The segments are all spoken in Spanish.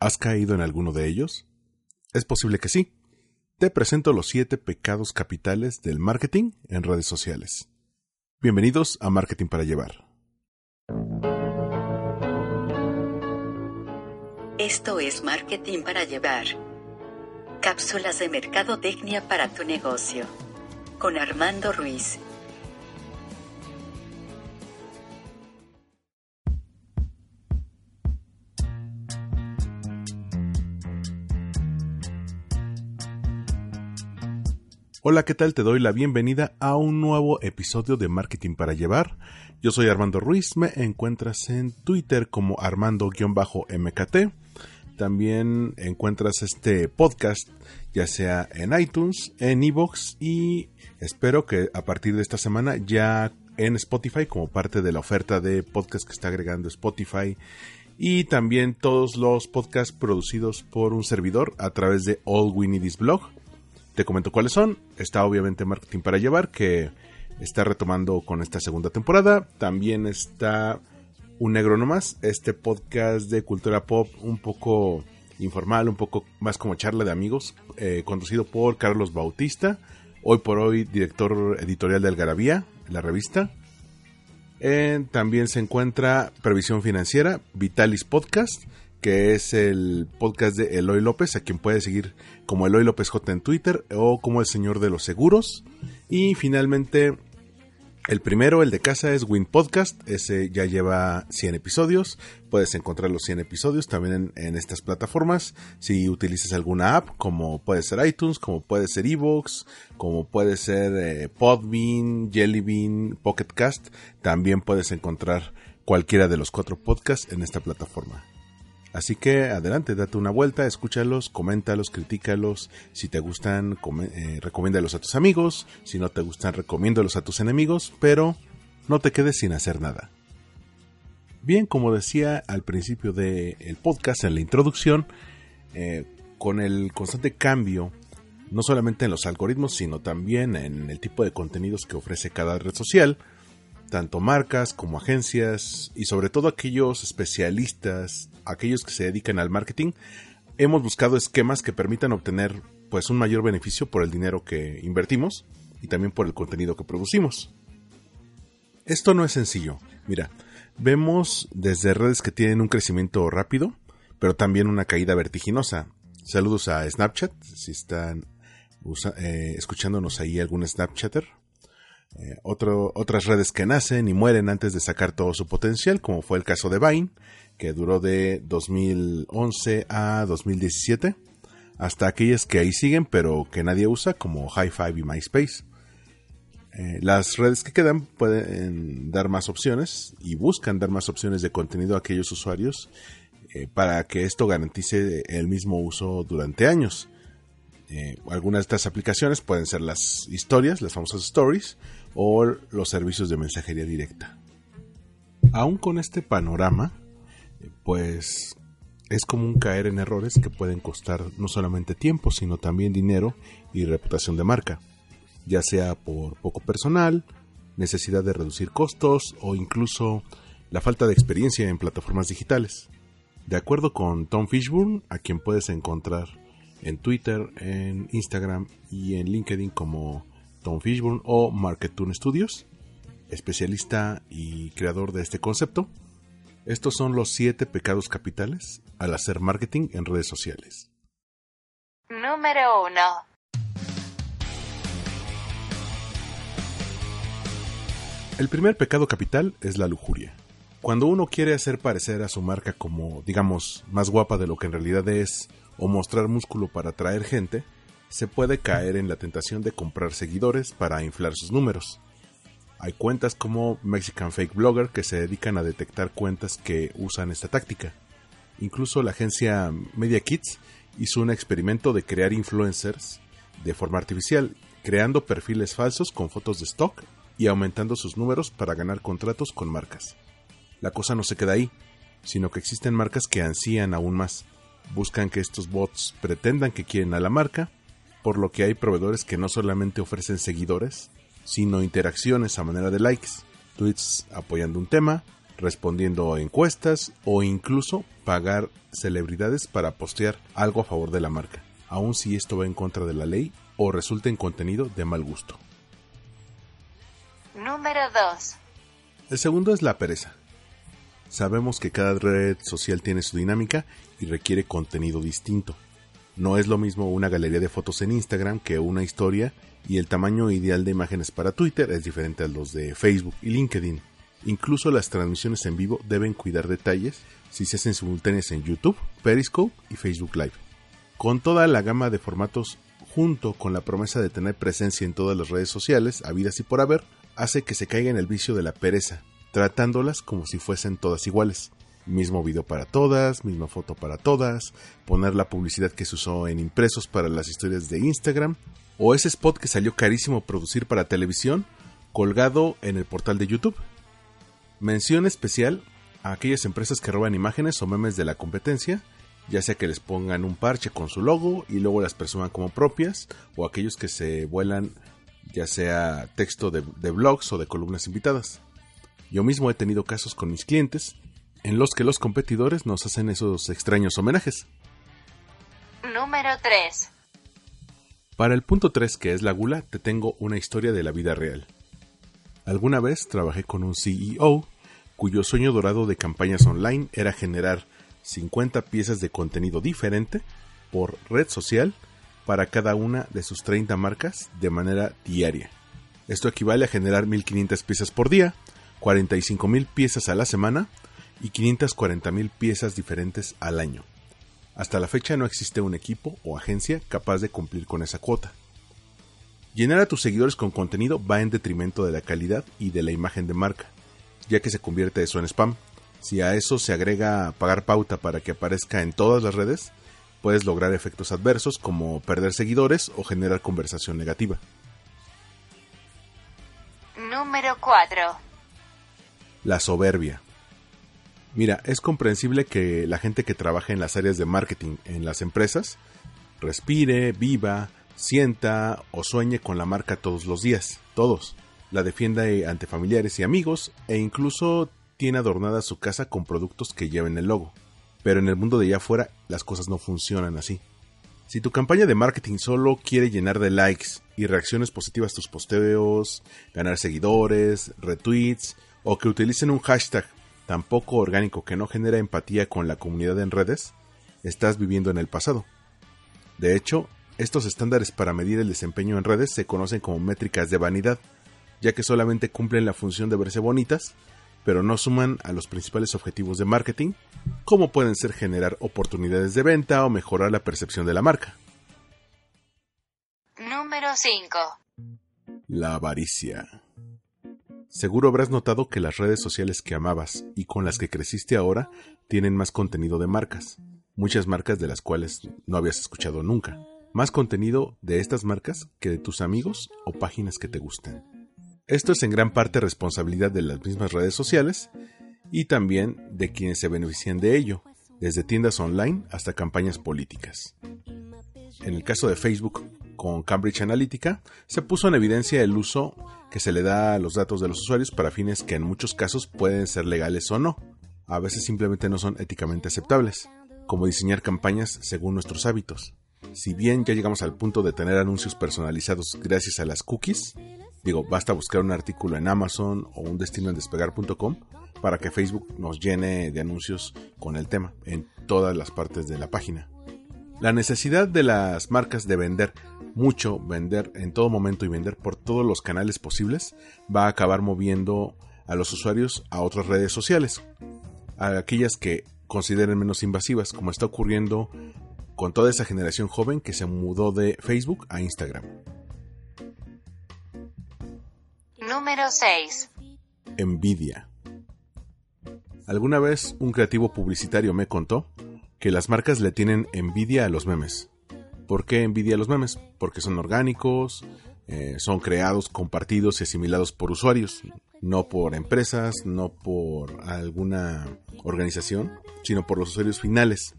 ¿Has caído en alguno de ellos? Es posible que sí. Te presento los siete pecados capitales del marketing en redes sociales. Bienvenidos a Marketing para Llevar. Esto es Marketing para Llevar. Cápsulas de mercadotecnia para tu negocio. Con Armando Ruiz. Hola, ¿qué tal? Te doy la bienvenida a un nuevo episodio de Marketing para Llevar. Yo soy Armando Ruiz, me encuentras en Twitter como Armando-MKT. También encuentras este podcast ya sea en iTunes, en Evox y espero que a partir de esta semana ya en Spotify como parte de la oferta de podcast que está agregando Spotify y también todos los podcasts producidos por un servidor a través de All We Need Blog te comento cuáles son. Está obviamente Marketing para Llevar, que está retomando con esta segunda temporada. También está Un Negro Nomás, este podcast de cultura pop un poco informal, un poco más como charla de amigos, eh, conducido por Carlos Bautista, hoy por hoy director editorial de Algarabía, la revista. también se encuentra Previsión Financiera, Vitalis Podcast, que es el podcast de Eloy López, a quien puede seguir como Eloy López J en Twitter o como el señor de los seguros. Y finalmente, el primero, el de casa, es Win Podcast. Ese ya lleva 100 episodios. Puedes encontrar los 100 episodios también en, estas plataformas. Si utilizas alguna app, como puede ser iTunes, como puede ser Evox, como puede ser eh, Podbean, Jellybean, Pocketcast, también puedes encontrar cualquiera de los cuatro podcasts en esta plataforma. Así que adelante, date una vuelta, escúchalos, coméntalos, critícalos. Si te gustan, eh, recomiéndalos a tus amigos. Si no te gustan, recomiéndalos a tus enemigos. Pero no te quedes sin hacer nada. Bien, como decía al principio del podcast, en la introducción, eh, con el constante cambio, no solamente en los algoritmos, sino también en el tipo de contenidos que ofrece cada red social, tanto marcas como agencias y sobre todo aquellos especialistas, aquellos que se dedican al marketing, hemos buscado esquemas que permitan obtener pues un mayor beneficio por el dinero que invertimos y también por el contenido que producimos. Esto no es sencillo. Mira, vemos desde redes que tienen un crecimiento rápido, pero también una caída vertiginosa. Saludos a Snapchat, si están eh, escuchándonos ahí algún Snapchatter. Eh, otras redes que nacen y mueren antes de sacar todo su potencial, como fue el caso de Vine, que duró de 2011 a 2017, hasta aquellas que ahí siguen pero que nadie usa, como High Five y MySpace. Eh, las redes que quedan pueden dar más opciones y buscan dar más opciones de contenido a aquellos usuarios eh, para que esto garantice el mismo uso durante años. algunas de estas aplicaciones pueden ser las historias, las famosas stories, o los servicios de mensajería directa. Aún con este panorama, pues es común caer en errores que pueden costar no solamente tiempo, sino también dinero y reputación de marca, ya sea por poco personal, necesidad de reducir costos o incluso la falta de experiencia en plataformas digitales. De acuerdo con Tom Fishburne, a quien puedes encontrar en Twitter, en Instagram y en LinkedIn como Tom Fishburne o Marketune Studios, especialista y creador de este concepto. Estos son los siete pecados capitales al hacer marketing en redes sociales. Número 1. El primer pecado capital es la lujuria. Cuando uno quiere hacer parecer a su marca como, digamos, más guapa de lo que en realidad es, o mostrar músculo para atraer gente, se puede caer en la tentación de comprar seguidores para inflar sus números. Hay cuentas como Mexican Fake Blogger que se dedican a detectar cuentas que usan esta táctica. Incluso la agencia Media Kits hizo un experimento de crear influencers de forma artificial, creando perfiles falsos con fotos de stock y aumentando sus números para ganar contratos con marcas. La cosa no se queda ahí, sino que existen marcas que ansían aún más. Buscan que estos bots pretendan que quieren a la marca, por lo que hay proveedores que no solamente ofrecen seguidores, sino interacciones a manera de likes, tweets apoyando un tema, respondiendo a encuestas o incluso pagar celebridades para postear algo a favor de la marca, aun si esto va en contra de la ley o resulta en contenido de mal gusto. Número 2. El segundo es la pereza. Sabemos que cada red social tiene su dinámica y requiere contenido distinto. No es lo mismo una galería de fotos en Instagram que una historia y el tamaño ideal de imágenes para Twitter es diferente a los de Facebook y LinkedIn. Incluso las transmisiones en vivo deben cuidar detalles si se hacen simultáneas en YouTube, Periscope y Facebook Live. Con toda la gama de formatos junto con la promesa de tener presencia en todas las redes sociales, habidas y por haber, hace que se caiga en el vicio de la pereza, tratándolas como si fuesen todas iguales. Mismo video para todas, misma foto para todas, poner la publicidad que se usó en impresos para las historias de Instagram, o ese spot que salió carísimo producir para televisión, colgado en el portal de YouTube. Mención especial a aquellas empresas que roban imágenes o memes de la competencia, ya sea que les pongan un parche con su logo y luego las presuman como propias, o aquellos que se vuelan ya sea texto de, de blogs o de columnas invitadas. Yo mismo he tenido casos con mis clientes en los que los competidores nos hacen esos extraños homenajes. Número 3. Para el punto 3, que es la gula, te tengo una historia de la vida real. Alguna vez trabajé con un CEO cuyo sueño dorado de campañas online era generar 50 piezas de contenido diferente por red social para cada una de sus 30 marcas de manera diaria. Esto equivale a generar 1500 piezas por día, 45.000 piezas a la semana y 540.000 piezas diferentes al año. Hasta la fecha no existe un equipo o agencia capaz de cumplir con esa cuota. Llenar a tus seguidores con contenido va en detrimento de la calidad y de la imagen de marca, ya que se convierte eso en spam. Si a eso se agrega pagar pauta para que aparezca en todas las redes, puedes lograr efectos adversos como perder seguidores o generar conversación negativa. Número 4. La soberbia. Mira, es comprensible que la gente que trabaja en las áreas de marketing en las empresas respire, viva, sienta o sueñe con la marca todos los días, todos. La defienda ante familiares y amigos e incluso tiene adornada su casa con productos que lleven el logo. Pero en el mundo de allá afuera las cosas no funcionan así. Si tu campaña de marketing solo quiere llenar de likes y reacciones positivas tus posteos, ganar seguidores, retweets o que utilicen un hashtag tan poco orgánico que no genera empatía con la comunidad en redes, estás viviendo en el pasado. De hecho, estos estándares para medir el desempeño en redes se conocen como métricas de vanidad, ya que solamente cumplen la función de verse bonitas, pero no suman a los principales objetivos de marketing, como pueden ser generar oportunidades de venta o mejorar la percepción de la marca. Número 5. La avaricia. Seguro habrás notado que las redes sociales que amabas y con las que creciste ahora tienen más contenido de marcas, muchas marcas de las cuales no habías escuchado nunca, más contenido de estas marcas que de tus amigos o páginas que te gusten. Esto es en gran parte responsabilidad de las mismas redes sociales y también de quienes se benefician de ello, desde tiendas online hasta campañas políticas. En el caso de Facebook con Cambridge Analytica, se puso en evidencia el uso que se le da a los datos de los usuarios para fines que en muchos casos pueden ser legales o no. A veces simplemente no son éticamente aceptables, como diseñar campañas según nuestros hábitos. Si bien ya llegamos al punto de tener anuncios personalizados gracias a las cookies, digo, basta buscar un artículo en Amazon o un destino en despegar.com para que Facebook nos llene de anuncios con el tema en todas las partes de la página. La necesidad de las marcas de vender mucho, vender en todo momento y vender por todos los canales posibles va a acabar moviendo a los usuarios a otras redes sociales, a aquellas que consideren menos invasivas, como está ocurriendo con toda esa generación joven que se mudó de Facebook a Instagram. Número 6. Envidia. Alguna vez un creativo publicitario me contó que las marcas le tienen envidia a los memes. ¿Por qué envidia los memes? Porque son orgánicos, eh, son creados, compartidos y asimilados por usuarios, no por empresas, no por alguna organización, sino por los usuarios finales.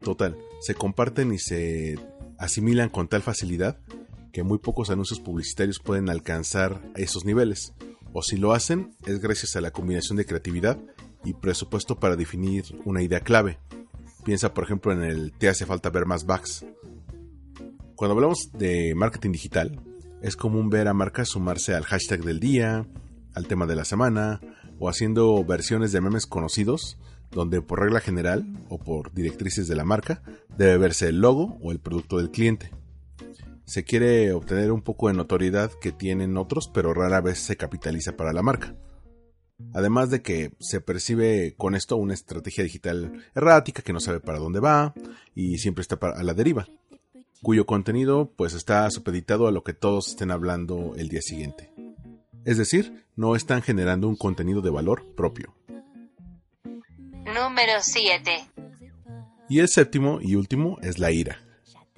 Total, se comparten y se asimilan con tal facilidad que muy pocos anuncios publicitarios pueden alcanzar esos niveles. O si lo hacen, es gracias a la combinación de creatividad y presupuesto para definir una idea clave. Piensa, por ejemplo, en el te hace falta ver más bugs. Cuando hablamos de marketing digital, es común ver a marcas sumarse al hashtag del día, al tema de la semana, o haciendo versiones de memes conocidos donde por regla general o por directrices de la marca debe verse el logo o el producto del cliente. Se quiere obtener un poco de notoriedad que tienen otros, pero rara vez se capitaliza para la marca. Además de que se percibe con esto una estrategia digital errática que no sabe para dónde va y siempre está a la deriva, cuyo contenido pues está supeditado a lo que todos estén hablando el día siguiente. Es decir, no están generando un contenido de valor propio. Número 7. Y el séptimo y último es la ira.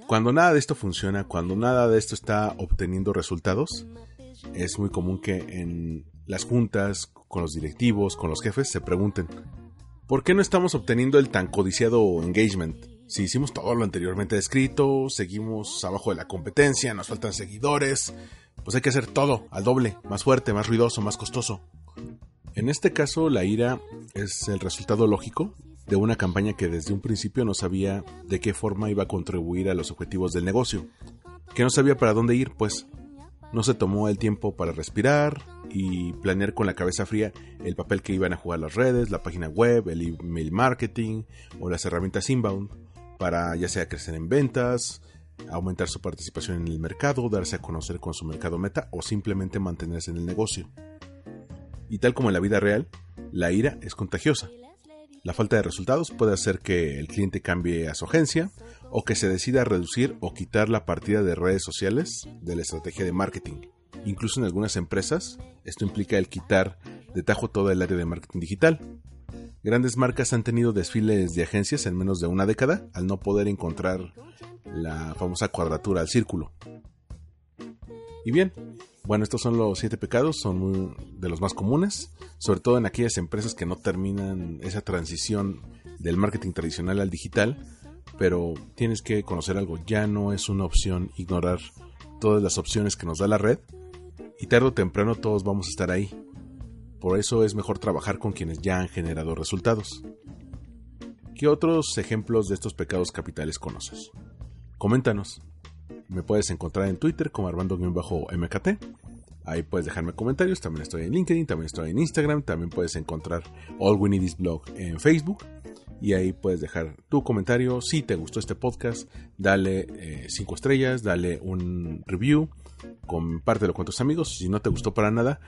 Cuando nada de esto funciona, cuando nada de esto está obteniendo resultados, es muy común que en las juntas, con los directivos, con los jefes, se pregunten, ¿por qué no estamos obteniendo el tan codiciado engagement? Si hicimos todo lo anteriormente descrito, seguimos abajo de la competencia, nos faltan seguidores, pues hay que hacer todo al doble, más fuerte, más ruidoso, más costoso. En este caso, la ira es el resultado lógico de una campaña que desde un principio no sabía de qué forma iba a contribuir a los objetivos del negocio, que no sabía para dónde ir, pues no se tomó el tiempo para respirar y planear con la cabeza fría el papel que iban a jugar las redes, la página web, el email marketing o las herramientas inbound para ya sea crecer en ventas, aumentar su participación en el mercado, darse a conocer con su mercado meta o simplemente mantenerse en el negocio. Y tal como en la vida real, la ira es contagiosa. La falta de resultados puede hacer que el cliente cambie a su agencia o que se decida reducir o quitar la partida de redes sociales de la estrategia de marketing. Incluso en algunas empresas, esto implica el quitar de tajo toda el área de marketing digital. Grandes marcas han tenido desfiles de agencias en menos de una década al no poder encontrar la famosa cuadratura al círculo. Y bien, bueno, estos son los siete pecados, son de los más comunes, sobre todo en aquellas empresas que no terminan esa transición del marketing tradicional al digital, pero tienes que conocer algo, ya no es una opción ignorar todas las opciones que nos da la red y tarde o temprano todos vamos a estar ahí. Por eso es mejor trabajar con quienes ya han generado resultados. ¿Qué otros ejemplos de estos pecados capitales conoces? Coméntanos. Me puedes encontrar en Twitter como Armando-MKT. Ahí puedes dejarme comentarios. También estoy en LinkedIn, también estoy en Instagram. También puedes encontrar All We Need Is Blog en Facebook. Y ahí puedes dejar tu comentario. Si te gustó este podcast, dale 5 eh, estrellas, dale un review, compártelo con tus amigos. Si no te gustó para nada,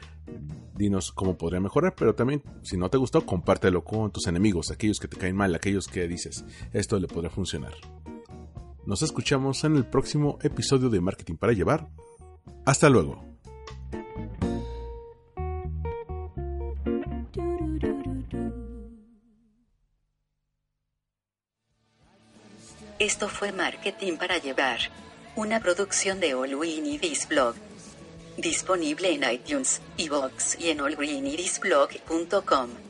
dinos cómo podría mejorar. Pero también, si no te gustó, compártelo con tus enemigos, aquellos que te caen mal, aquellos que dices, esto le podría funcionar. Nos escuchamos en el próximo episodio de Marketing para Llevar. Hasta luego. Esto fue Marketing para Llevar, una producción de All We Need Is Blog. Disponible en iTunes, iVoox y en allgreenidisblog.com.